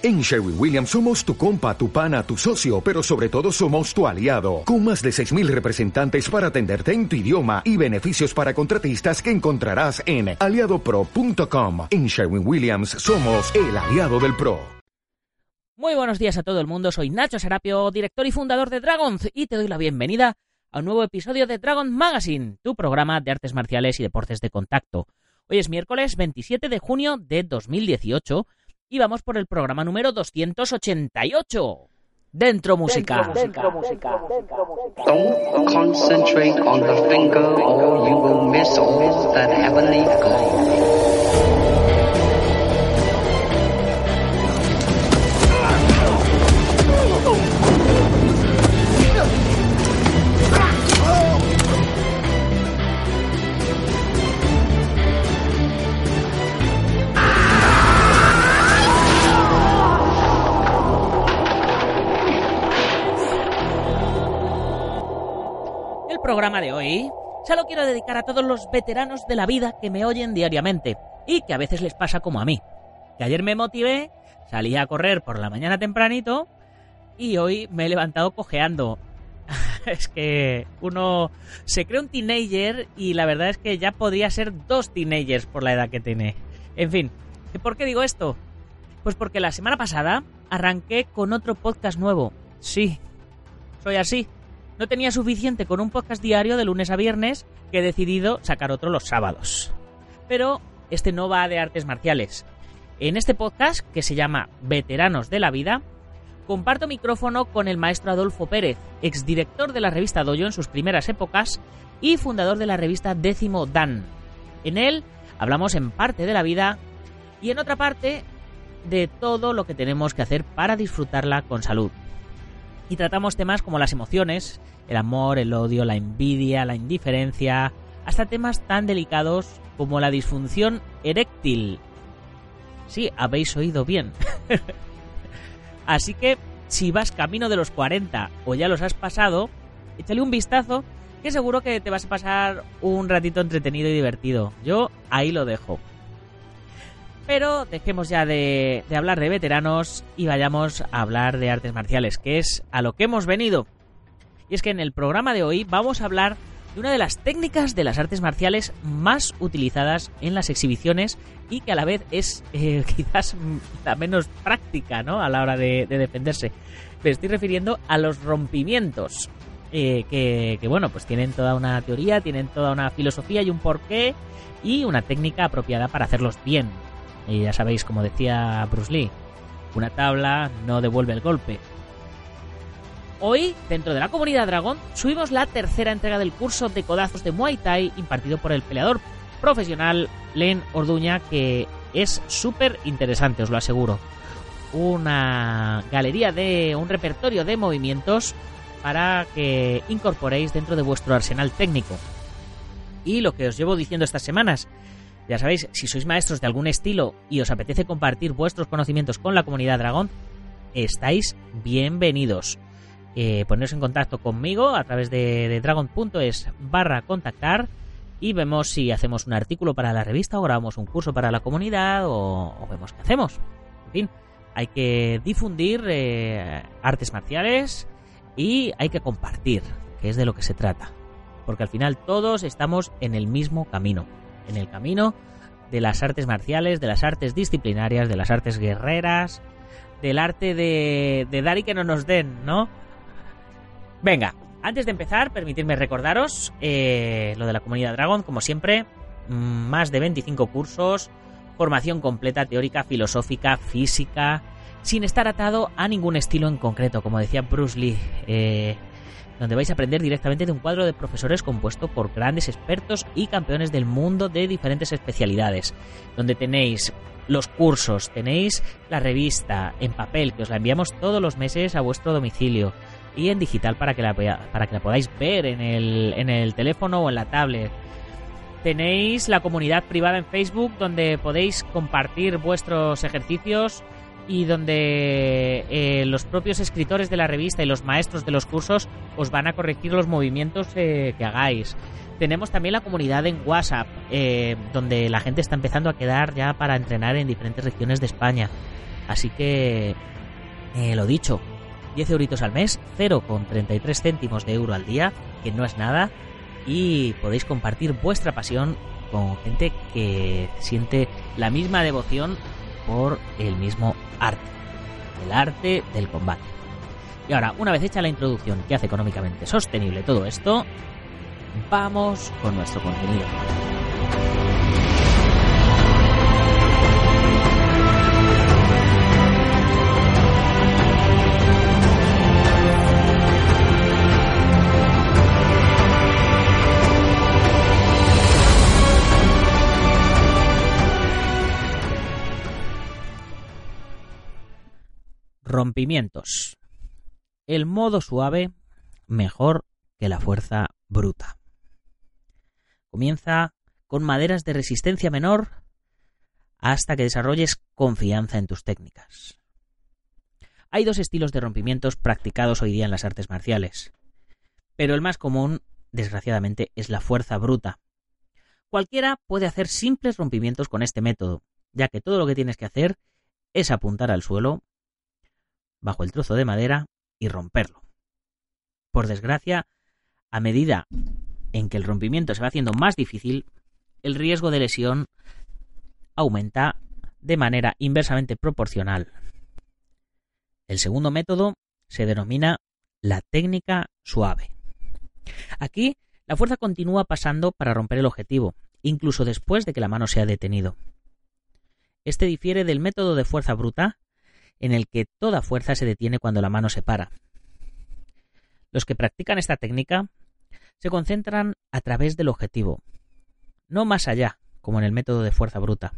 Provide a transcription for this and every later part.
En Sherwin Williams somos tu compa, tu pana, tu socio, pero sobre todo somos tu aliado, con más de 6.000 representantes para atenderte en tu idioma y beneficios para contratistas que encontrarás en aliadopro.com. En Sherwin Williams somos el aliado del PRO. Muy buenos días a todo el mundo, soy Nacho Serapio, director y fundador de Dragons, y te doy la bienvenida a un nuevo episodio de Dragon Magazine, tu programa de artes marciales y deportes de contacto. Hoy es miércoles 27 de junio de 2018 y vamos por el programa número 288. Dentro música. Dentro, música. Don't concentrate on the finger or you will miss all that heavenly gold. Programa de hoy se lo quiero dedicar a todos los veteranos de la vida que me oyen diariamente y que a veces les pasa como a mí. Que ayer me motivé, salí a correr por la mañana tempranito y hoy me he levantado cojeando. es que uno se cree un teenager y la verdad es que ya podría ser dos teenagers por la edad que tiene. En fin, ¿por qué digo esto? Pues porque la semana pasada arranqué con otro podcast nuevo. Sí, soy así. No tenía suficiente con un podcast diario de lunes a viernes que he decidido sacar otro los sábados. Pero este no va de artes marciales. En este podcast, que se llama Veteranos de la Vida, comparto micrófono con el maestro Adolfo Pérez, exdirector de la revista Doyo en sus primeras épocas y fundador de la revista Décimo Dan. En él hablamos en parte de la vida y en otra parte de todo lo que tenemos que hacer para disfrutarla con salud. Y tratamos temas como las emociones, el amor, el odio, la envidia, la indiferencia, hasta temas tan delicados como la disfunción eréctil. Sí, habéis oído bien. Así que si vas camino de los 40 o ya los has pasado, échale un vistazo que seguro que te vas a pasar un ratito entretenido y divertido. Yo ahí lo dejo. Pero dejemos ya de, de, hablar de veteranos y vayamos a hablar de artes marciales, que es a lo que hemos venido. Y es que en el programa de hoy vamos a hablar de una de las técnicas de las artes marciales más utilizadas en las exhibiciones y que a la vez es eh, quizás la menos práctica ¿no? a la hora de, de, defenderse. Me estoy refiriendo a los rompimientos. Eh, que, que, bueno, pues tienen toda una teoría, tienen toda una filosofía y un porqué y una técnica apropiada para hacerlos bien. Y ya sabéis, como decía Bruce Lee, una tabla no devuelve el golpe. Hoy, dentro de la comunidad Dragón, subimos la tercera entrega del curso de codazos de Muay Thai impartido por el peleador profesional Len Orduña, que es súper interesante, os lo aseguro. Una galería de un repertorio de movimientos para que incorporéis dentro de vuestro arsenal técnico. Y lo que os llevo diciendo estas semanas, ya sabéis, si sois maestros de algún estilo y os apetece compartir vuestros conocimientos con la comunidad Dragón, estáis bienvenidos. Eh, poneros en contacto conmigo a través de, dragon.es barra contactar y vemos si hacemos un artículo para la revista o grabamos un curso para la comunidad o, o vemos qué hacemos. En fin, hay que difundir eh, artes marciales y hay que compartir, que es de lo que se trata. Porque al final todos estamos en el mismo camino, en el camino de las artes marciales, de las artes disciplinarias, de las artes guerreras, del arte de, de dar y que no nos den, ¿no? Venga, antes de empezar, permitidme recordaros eh, lo de la comunidad Dragon, como siempre, más de 25 cursos, formación completa teórica, filosófica, física, sin estar atado a ningún estilo en concreto, como decía Bruce Lee, eh, donde vais a aprender directamente de un cuadro de profesores compuesto por grandes expertos y campeones del mundo de diferentes especialidades, donde tenéis los cursos, tenéis la revista en papel, que os la enviamos todos los meses a vuestro domicilio, y en digital para que la, para que la podáis ver en el, en el teléfono o en la tablet. Tenéis la comunidad privada en Facebook donde podéis compartir vuestros ejercicios y donde eh, los propios escritores de la revista y los maestros de los cursos os van a corregir los movimientos eh, que hagáis. Tenemos también la comunidad en WhatsApp, eh, donde la gente está empezando a quedar ya para entrenar en diferentes regiones de España. Así que, eh, lo dicho, 10 euritos al mes, 0,33 céntimos de euro al día, que no es nada, y podéis compartir vuestra pasión con gente que siente la misma devoción por el mismo arte, el arte del combate. Y ahora, una vez hecha la introducción que hace económicamente sostenible todo esto, vamos con nuestro contenido. Rompimientos. El modo suave mejor que la fuerza bruta. Comienza con maderas de resistencia menor hasta que desarrolles confianza en tus técnicas. Hay dos estilos de rompimientos practicados hoy día en las artes marciales, pero el más común, desgraciadamente, es la fuerza bruta. Cualquiera puede hacer simples rompimientos con este método, ya que todo lo que tienes que hacer es apuntar al suelo bajo el trozo de madera y romperlo. Por desgracia, a medida en que el rompimiento se va haciendo más difícil, el riesgo de lesión aumenta de manera inversamente proporcional. El segundo método se denomina la técnica suave. Aquí, la fuerza continúa pasando para romper el objetivo, incluso después de que la mano se ha detenido. Este difiere del método de fuerza bruta, en el que toda fuerza se detiene cuando la mano se para. Los que practican esta técnica se concentran a través del objetivo, no más allá, como en el método de fuerza bruta.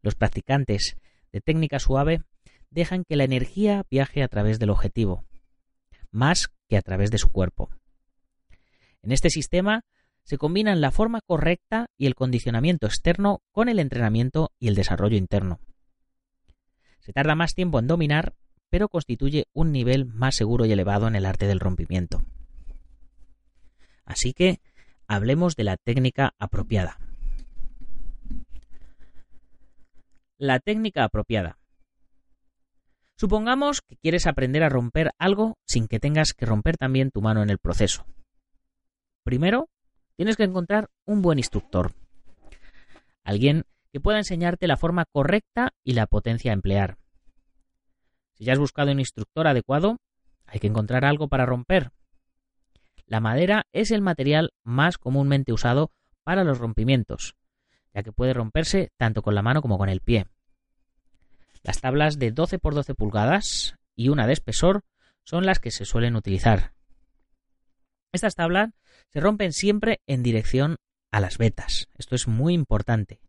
Los practicantes de técnica suave dejan que la energía viaje a través del objetivo, más que a través de su cuerpo. En este sistema se combinan la forma correcta y el condicionamiento externo con el entrenamiento y el desarrollo interno. Se tarda más tiempo en dominar, pero constituye un nivel más seguro y elevado en el arte del rompimiento. Así que hablemos de la técnica apropiada. La técnica apropiada. Supongamos que quieres aprender a romper algo sin que tengas que romper también tu mano en el proceso. Primero, tienes que encontrar un buen instructor. Alguien que pueda enseñarte la forma correcta y la potencia a emplear. Si ya has buscado un instructor adecuado, hay que encontrar algo para romper. La madera es el material más comúnmente usado para los rompimientos, ya que puede romperse tanto con la mano como con el pie. Las tablas de 12 por 12 pulgadas y una de espesor son las que se suelen utilizar. Estas tablas se rompen siempre en dirección a las vetas. Esto es muy importante.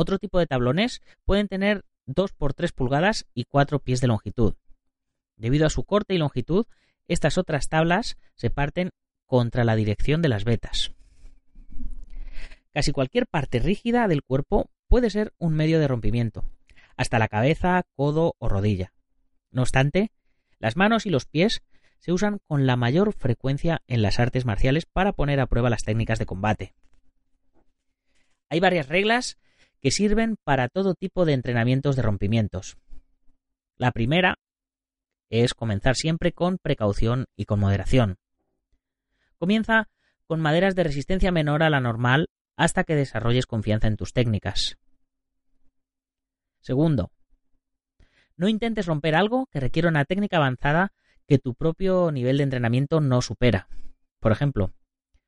Otro tipo de tablones pueden tener 2 por 3 pulgadas y 4 pies de longitud. Debido a su corte y longitud, estas otras tablas se parten contra la dirección de las vetas. Casi cualquier parte rígida del cuerpo puede ser un medio de rompimiento, hasta la cabeza, codo o rodilla. No obstante, las manos y los pies se usan con la mayor frecuencia en las artes marciales para poner a prueba las técnicas de combate. Hay varias reglas que sirven para todo tipo de entrenamientos de rompimientos. La primera es comenzar siempre con precaución y con moderación. Comienza con maderas de resistencia menor a la normal hasta que desarrolles confianza en tus técnicas. Segundo, no intentes romper algo que requiera una técnica avanzada que tu propio nivel de entrenamiento no supera. Por ejemplo,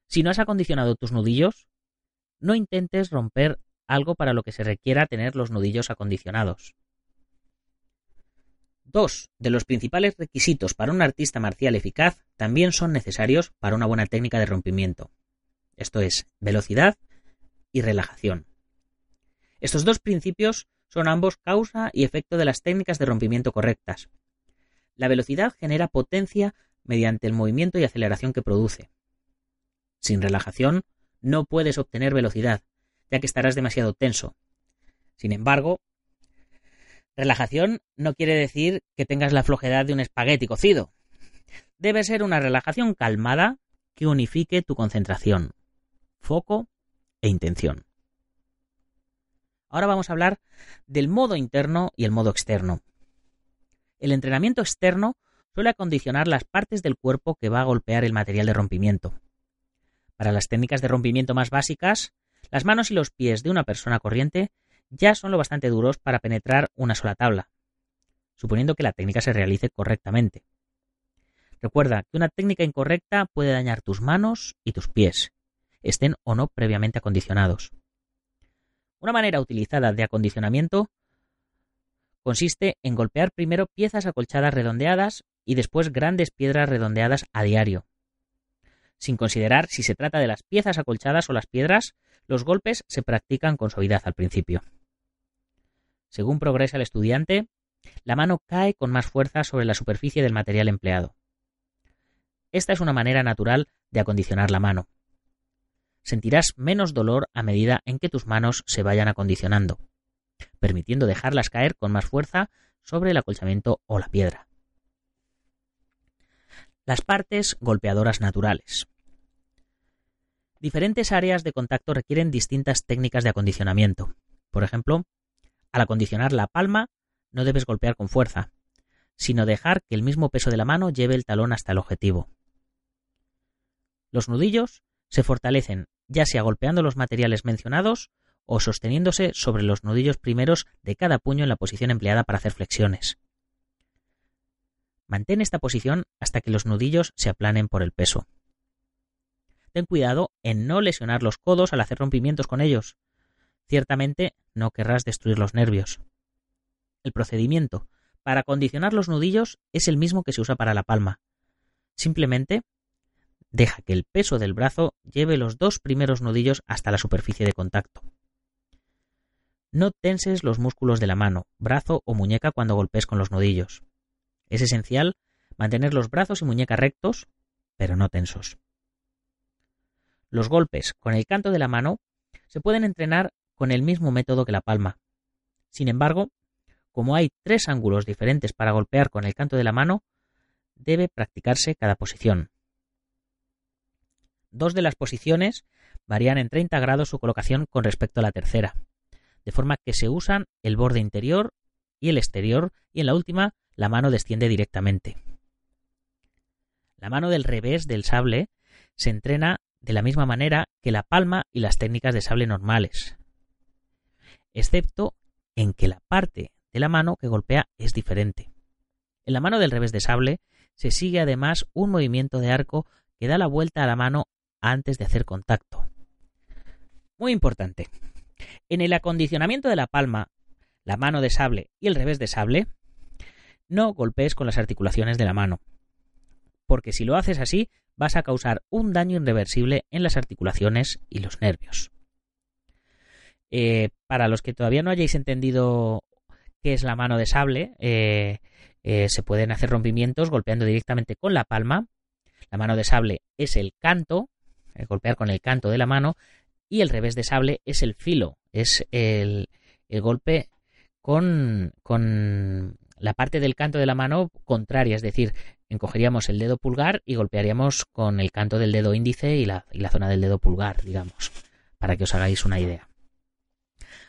si no has acondicionado tus nudillos, no intentes romper algo para lo que se requiera tener los nudillos acondicionados. Dos de los principales requisitos para un artista marcial eficaz también son necesarios para una buena técnica de rompimiento. Esto es, velocidad y relajación. Estos dos principios son ambos causa y efecto de las técnicas de rompimiento correctas. La velocidad genera potencia mediante el movimiento y aceleración que produce. Sin relajación no puedes obtener velocidad, ya que estarás demasiado tenso. Sin embargo, relajación no quiere decir que tengas la flojedad de un espagueti cocido. Debe ser una relajación calmada que unifique tu concentración, foco e intención. Ahora vamos a hablar del modo interno y el modo externo. El entrenamiento externo suele acondicionar las partes del cuerpo que va a golpear el material de rompimiento. Para las técnicas de rompimiento más básicas, las manos y los pies de una persona corriente ya son lo bastante duros para penetrar una sola tabla, suponiendo que la técnica se realice correctamente. Recuerda que una técnica incorrecta puede dañar tus manos y tus pies, estén o no previamente acondicionados. Una manera utilizada de acondicionamiento consiste en golpear primero piezas acolchadas redondeadas y después grandes piedras redondeadas a diario. Sin considerar si se trata de las piezas acolchadas o las piedras, los golpes se practican con suavidad al principio. Según progresa el estudiante, la mano cae con más fuerza sobre la superficie del material empleado. Esta es una manera natural de acondicionar la mano sentirás menos dolor a medida en que tus manos se vayan acondicionando, permitiendo dejarlas caer con más fuerza sobre el acolchamiento o la piedra. Las partes golpeadoras naturales. Diferentes áreas de contacto requieren distintas técnicas de acondicionamiento. Por ejemplo, al acondicionar la palma, no debes golpear con fuerza, sino dejar que el mismo peso de la mano lleve el talón hasta el objetivo. Los nudillos se fortalecen ya sea golpeando los materiales mencionados o sosteniéndose sobre los nudillos primeros de cada puño en la posición empleada para hacer flexiones. Mantén esta posición hasta que los nudillos se aplanen por el peso. Ten cuidado en no lesionar los codos al hacer rompimientos con ellos. Ciertamente no querrás destruir los nervios. El procedimiento para condicionar los nudillos es el mismo que se usa para la palma. Simplemente Deja que el peso del brazo lleve los dos primeros nudillos hasta la superficie de contacto. No tenses los músculos de la mano, brazo o muñeca cuando golpees con los nudillos. Es esencial mantener los brazos y muñeca rectos, pero no tensos. Los golpes con el canto de la mano se pueden entrenar con el mismo método que la palma. Sin embargo, como hay tres ángulos diferentes para golpear con el canto de la mano, debe practicarse cada posición. Dos de las posiciones varían en 30 grados su colocación con respecto a la tercera, de forma que se usan el borde interior y el exterior y en la última la mano desciende directamente. La mano del revés del sable se entrena de la misma manera que la palma y las técnicas de sable normales, excepto en que la parte de la mano que golpea es diferente. En la mano del revés de sable se sigue además un movimiento de arco que da la vuelta a la mano antes de hacer contacto. Muy importante. En el acondicionamiento de la palma, la mano de sable y el revés de sable, no golpees con las articulaciones de la mano, porque si lo haces así vas a causar un daño irreversible en las articulaciones y los nervios. Eh, para los que todavía no hayáis entendido qué es la mano de sable, eh, eh, se pueden hacer rompimientos golpeando directamente con la palma. La mano de sable es el canto golpear con el canto de la mano, y el revés de sable es el filo, es el, golpe con, con la parte del canto de la mano contraria, es decir, encogeríamos el dedo pulgar y golpearíamos con el canto del dedo índice y la, zona del dedo pulgar, digamos, para que os hagáis una idea.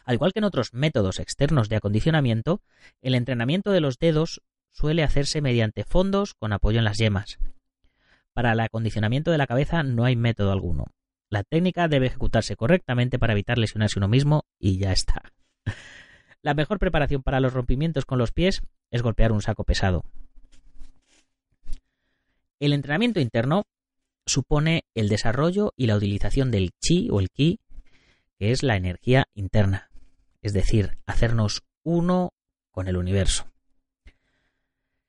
Al igual que en otros métodos externos de acondicionamiento, el entrenamiento de los dedos suele hacerse mediante fondos con apoyo en las yemas. Para el acondicionamiento de la cabeza no hay método alguno. La técnica debe ejecutarse correctamente para evitar lesionarse uno mismo y ya está. La mejor preparación para los rompimientos con los pies es golpear un saco pesado. El entrenamiento interno supone el desarrollo y la utilización del chi o el ki, que es la energía interna, es decir, hacernos uno con el universo.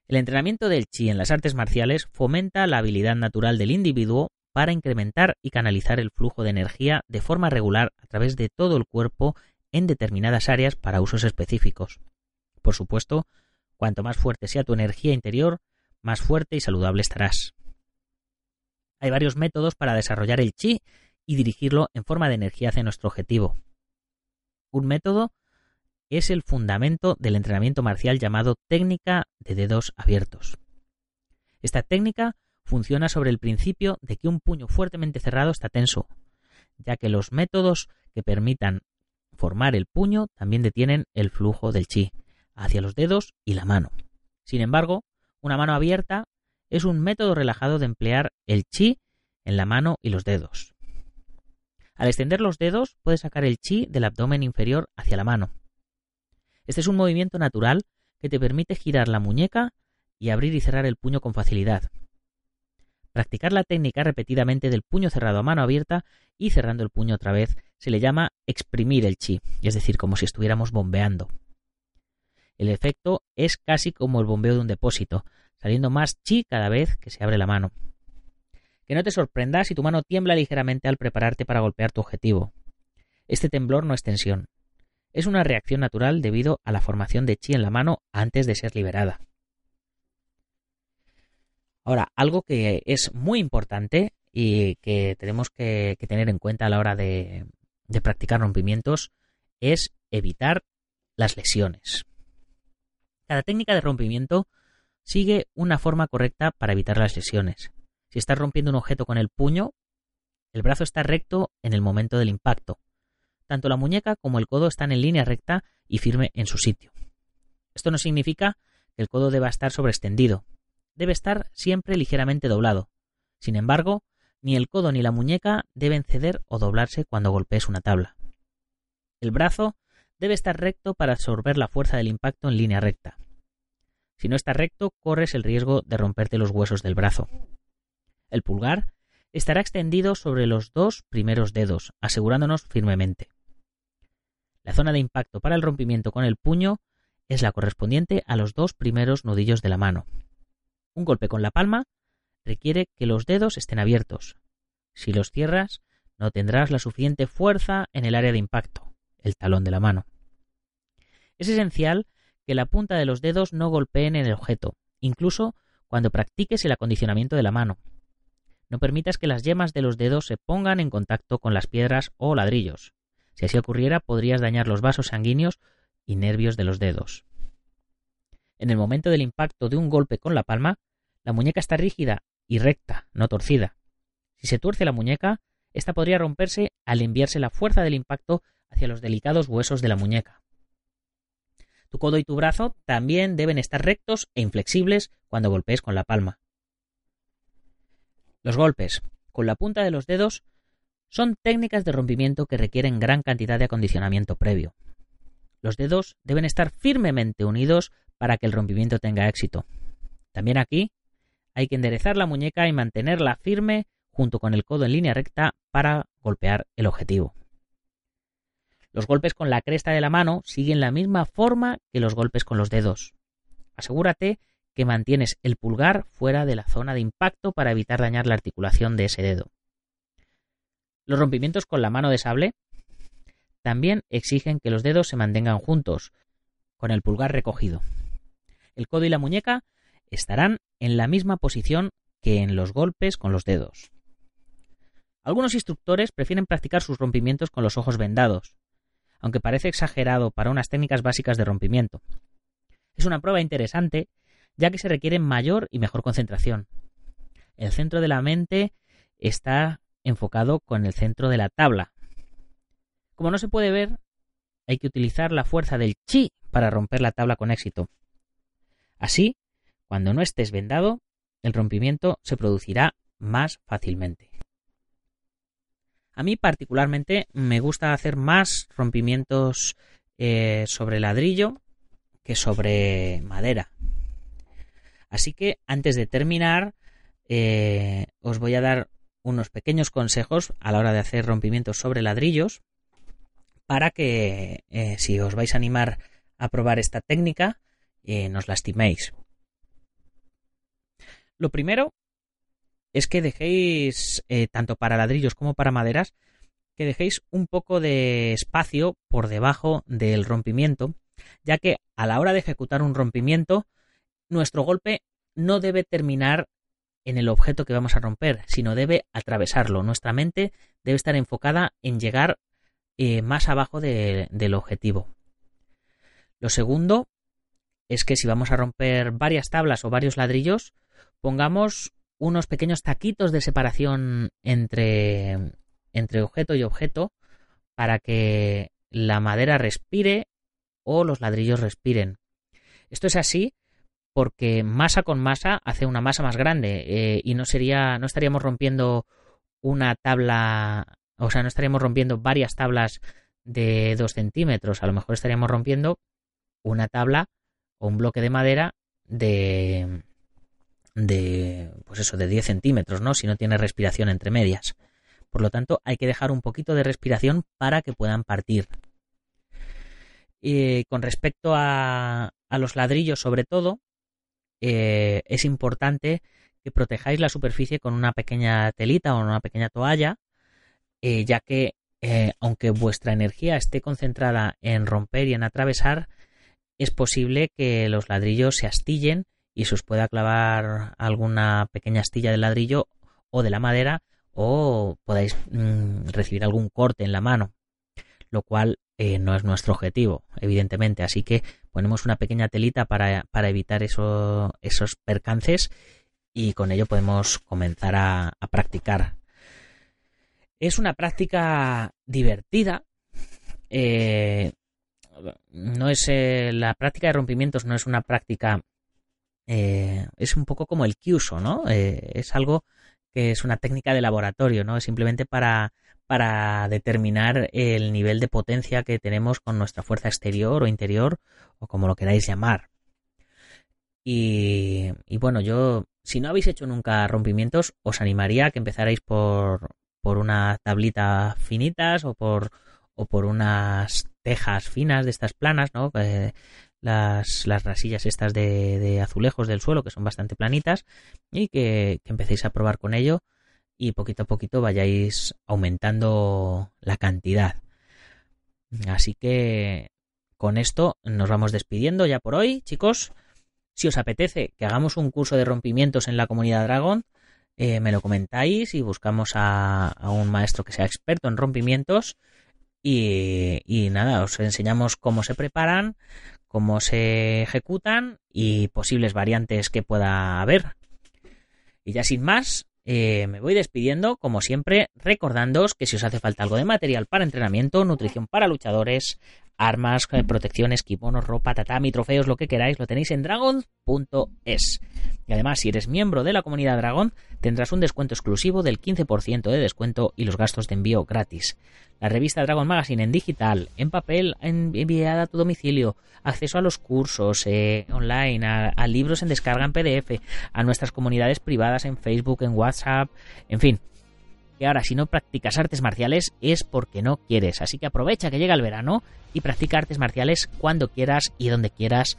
El entrenamiento del chi en las artes marciales fomenta la habilidad natural del individuo para incrementar y canalizar el flujo de energía de forma regular a través de todo el cuerpo en determinadas áreas para usos específicos. Por supuesto, cuanto más fuerte sea tu energía interior, más fuerte y saludable estarás. Hay varios métodos para desarrollar el chi y dirigirlo en forma de energía hacia nuestro objetivo. Un método es el fundamento del entrenamiento marcial llamado técnica de dedos abiertos. Esta técnica funciona sobre el principio de que un puño fuertemente cerrado está tenso, ya que los métodos que permitan formar el puño también detienen el flujo del chi hacia los dedos y la mano. Sin embargo, una mano abierta es un método relajado de emplear el chi en la mano y los dedos. Al extender los dedos puedes sacar el chi del abdomen inferior hacia la mano. Este es un movimiento natural que te permite girar la muñeca y abrir y cerrar el puño con facilidad. Practicar la técnica repetidamente del puño cerrado a mano abierta y cerrando el puño otra vez se le llama exprimir el chi, es decir, como si estuviéramos bombeando. El efecto es casi como el bombeo de un depósito, saliendo más chi cada vez que se abre la mano. Que no te sorprenda si tu mano tiembla ligeramente al prepararte para golpear tu objetivo. Este temblor no es tensión. Es una reacción natural debido a la formación de chi en la mano antes de ser liberada. Ahora, algo que es muy importante y que tenemos que, tener en cuenta a la hora de, de practicar rompimientos es evitar las lesiones. Cada técnica de rompimiento sigue una forma correcta para evitar las lesiones. Si estás rompiendo un objeto con el puño, el brazo está recto en el momento del impacto. Tanto la muñeca como el codo están en línea recta y firme en su sitio. Esto no significa que el codo deba estar sobreextendido, debe estar siempre ligeramente doblado. Sin embargo, ni el codo ni la muñeca deben ceder o doblarse cuando golpees una tabla. El brazo debe estar recto para absorber la fuerza del impacto en línea recta. Si no está recto, corres el riesgo de romperte los huesos del brazo. El pulgar estará extendido sobre los dos primeros dedos, asegurándonos firmemente. La zona de impacto para el rompimiento con el puño es la correspondiente a los dos primeros nudillos de la mano. Un golpe con la palma requiere que los dedos estén abiertos. Si los cierras, no tendrás la suficiente fuerza en el área de impacto, el talón de la mano. Es esencial que la punta de los dedos no golpeen en el objeto, incluso cuando practiques el acondicionamiento de la mano. No permitas que las yemas de los dedos se pongan en contacto con las piedras o ladrillos. Si así ocurriera, podrías dañar los vasos sanguíneos y nervios de los dedos. En el momento del impacto de un golpe con la palma, la muñeca está rígida y recta, no torcida. Si se tuerce la muñeca, ésta podría romperse al enviarse la fuerza del impacto hacia los delicados huesos de la muñeca. Tu codo y tu brazo también deben estar rectos e inflexibles cuando golpees con la palma. Los golpes con la punta de los dedos son técnicas de rompimiento que requieren gran cantidad de acondicionamiento previo. Los dedos deben estar firmemente unidos para que el rompimiento tenga éxito. También aquí hay que enderezar la muñeca y mantenerla firme junto con el codo en línea recta para golpear el objetivo. Los golpes con la cresta de la mano siguen la misma forma que los golpes con los dedos. Asegúrate que mantienes el pulgar fuera de la zona de impacto para evitar dañar la articulación de ese dedo. Los rompimientos con la mano de sable también exigen que los dedos se mantengan juntos, con el pulgar recogido el codo y la muñeca estarán en la misma posición que en los golpes con los dedos. Algunos instructores prefieren practicar sus rompimientos con los ojos vendados, aunque parece exagerado para unas técnicas básicas de rompimiento. Es una prueba interesante, ya que se requiere mayor y mejor concentración. El centro de la mente está enfocado con el centro de la tabla. Como no se puede ver, hay que utilizar la fuerza del chi para romper la tabla con éxito. Así, cuando no estés vendado, el rompimiento se producirá más fácilmente. A mí particularmente me gusta hacer más rompimientos eh, sobre ladrillo que sobre madera. Así que antes de terminar, eh, os voy a dar unos pequeños consejos a la hora de hacer rompimientos sobre ladrillos para que eh, si os vais a animar a probar esta técnica, eh, nos lastiméis. Lo primero es que dejéis, eh, tanto para ladrillos como para maderas, que dejéis un poco de espacio por debajo del rompimiento, ya que a la hora de ejecutar un rompimiento, nuestro golpe no debe terminar en el objeto que vamos a romper, sino debe atravesarlo. Nuestra mente debe estar enfocada en llegar eh, más abajo del objetivo. Lo segundo es que si vamos a romper varias tablas o varios ladrillos, pongamos unos pequeños taquitos de separación entre, entre objeto y objeto para que la madera respire o los ladrillos respiren. Esto es así porque masa con masa hace una masa más grande eh, y no sería, no estaríamos rompiendo una tabla, o sea, no estaríamos rompiendo varias tablas de dos centímetros, a lo mejor estaríamos rompiendo una tabla o un bloque de madera de, de, pues eso, de 10 centímetros, ¿no? Si no tiene respiración entre medias. Por lo tanto, hay que dejar un poquito de respiración para que puedan partir. Y con respecto a, a los ladrillos, sobre todo, eh, es importante que protejáis la superficie con una pequeña telita o una pequeña toalla, eh, ya que eh, aunque vuestra energía esté concentrada en romper y en atravesar, es posible que los ladrillos se astillen y se os pueda clavar alguna pequeña astilla de ladrillo o de la madera o podáis mm, recibir algún corte en la mano, lo cual no es nuestro objetivo, evidentemente. Así que ponemos una pequeña telita para, evitar esos percances y con ello podemos comenzar a, practicar. Es una práctica divertida. Eh, no es eh, la práctica de rompimientos no es una práctica eh, es un poco como el Kyuso, ¿no? es algo que es una técnica de laboratorio, ¿no? Es simplemente para para determinar el nivel de potencia que tenemos con nuestra fuerza exterior o interior o como lo queráis llamar. Y, bueno, yo, si no habéis hecho nunca rompimientos, os animaría a que empezarais por, por una tablita finitas o por, o por unas tejas finas de estas planas, ¿no? Las, las rasillas estas de, de, azulejos del suelo que son bastante planitas y que, que empecéis a probar con ello y poquito a poquito vayáis aumentando la cantidad. Así que con esto nos vamos despidiendo ya por hoy, chicos. Si os apetece que hagamos un curso de rompimientos en la comunidad Dragon, eh, me lo comentáis y buscamos a, un maestro que sea experto en rompimientos. Y, y, nada, os enseñamos cómo se preparan, cómo se ejecutan y posibles variantes que pueda haber. Y ya sin más, eh, me voy despidiendo, como siempre, recordándoos que si os hace falta algo de material para entrenamiento, nutrición para luchadores, armas, eh, protecciones, kimonos, ropa, tatami, trofeos, lo que queráis, lo tenéis en dragon.es. Y además, si eres miembro de la comunidad Dragon, tendrás un descuento exclusivo del 15% de descuento y los gastos de envío gratis. La revista Dragon Magazine en digital, en papel, enviada a tu domicilio, acceso a los cursos eh, online, a libros en descarga en PDF, a nuestras comunidades privadas en Facebook, en WhatsApp, en fin, que ahora si no practicas artes marciales es porque no quieres. Así que aprovecha que llega el verano y practica artes marciales cuando quieras y donde quieras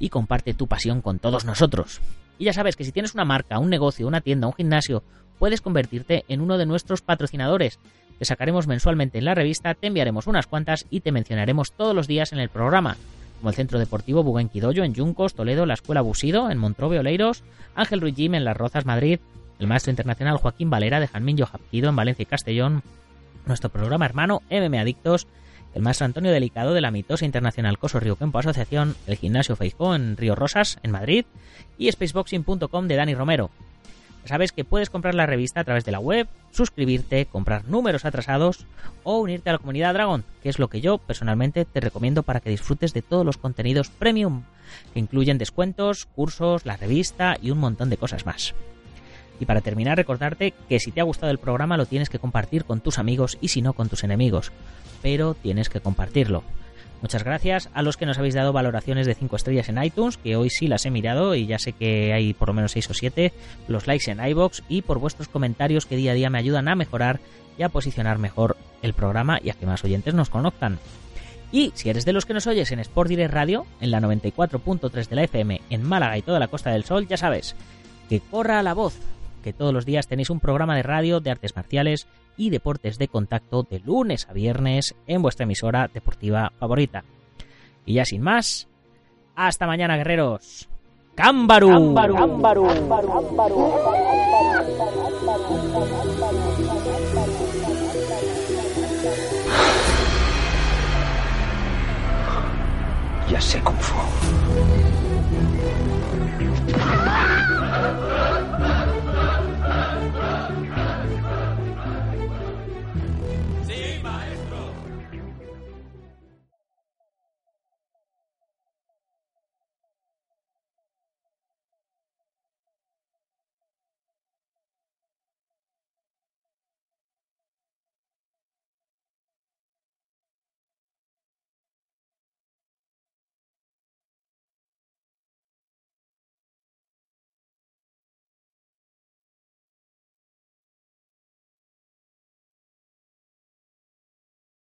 y comparte tu pasión con todos nosotros. Y ya sabes que si tienes una marca, un negocio, una tienda, un gimnasio, puedes convertirte en uno de nuestros patrocinadores. Te sacaremos mensualmente en la revista, te enviaremos unas cuantas y te mencionaremos todos los días en el programa como el Centro Deportivo Buguenquidoyo en Yuncos, Toledo, la Escuela Busido en Montrove Oleiros, Ángel Ruiz Jim en Las Rozas, Madrid, el maestro internacional Joaquín Valera de Janminho Japquido en Valencia y Castellón, nuestro programa hermano MM Adictos, el maestro Antonio Delicado de la mitosa internacional Coso Río Campo Asociación, el gimnasio Facebook en Río Rosas, en Madrid, y spaceboxing.com de Dani Romero. Sabes que puedes comprar la revista a través de la web, suscribirte, comprar números atrasados o unirte a la comunidad Dragon, que es lo que yo personalmente te recomiendo para que disfrutes de todos los contenidos premium, que incluyen descuentos, cursos, la revista y un montón de cosas más. Y para terminar, recordarte que si te ha gustado el programa lo tienes que compartir con tus amigos y si no con tus enemigos. Pero tienes que compartirlo. Muchas gracias a los que nos habéis dado valoraciones de 5 estrellas en iTunes, que hoy sí las he mirado y ya sé que hay por lo menos 6 o 7, los likes en iBox y por vuestros comentarios que día a día me ayudan a mejorar y a posicionar mejor el programa y a que más oyentes nos conozcan. Y si eres de los que nos oyes en Sport Direct Radio, en la 94.3 de la FM en Málaga y toda la Costa del Sol, ya sabes, que corra la voz que todos los días tenéis un programa de radio de artes marciales y deportes de contacto de lunes a viernes en vuestra emisora deportiva favorita. Y ya sin más, hasta mañana guerreros. ¡Cámbaru! Ya sé cómo.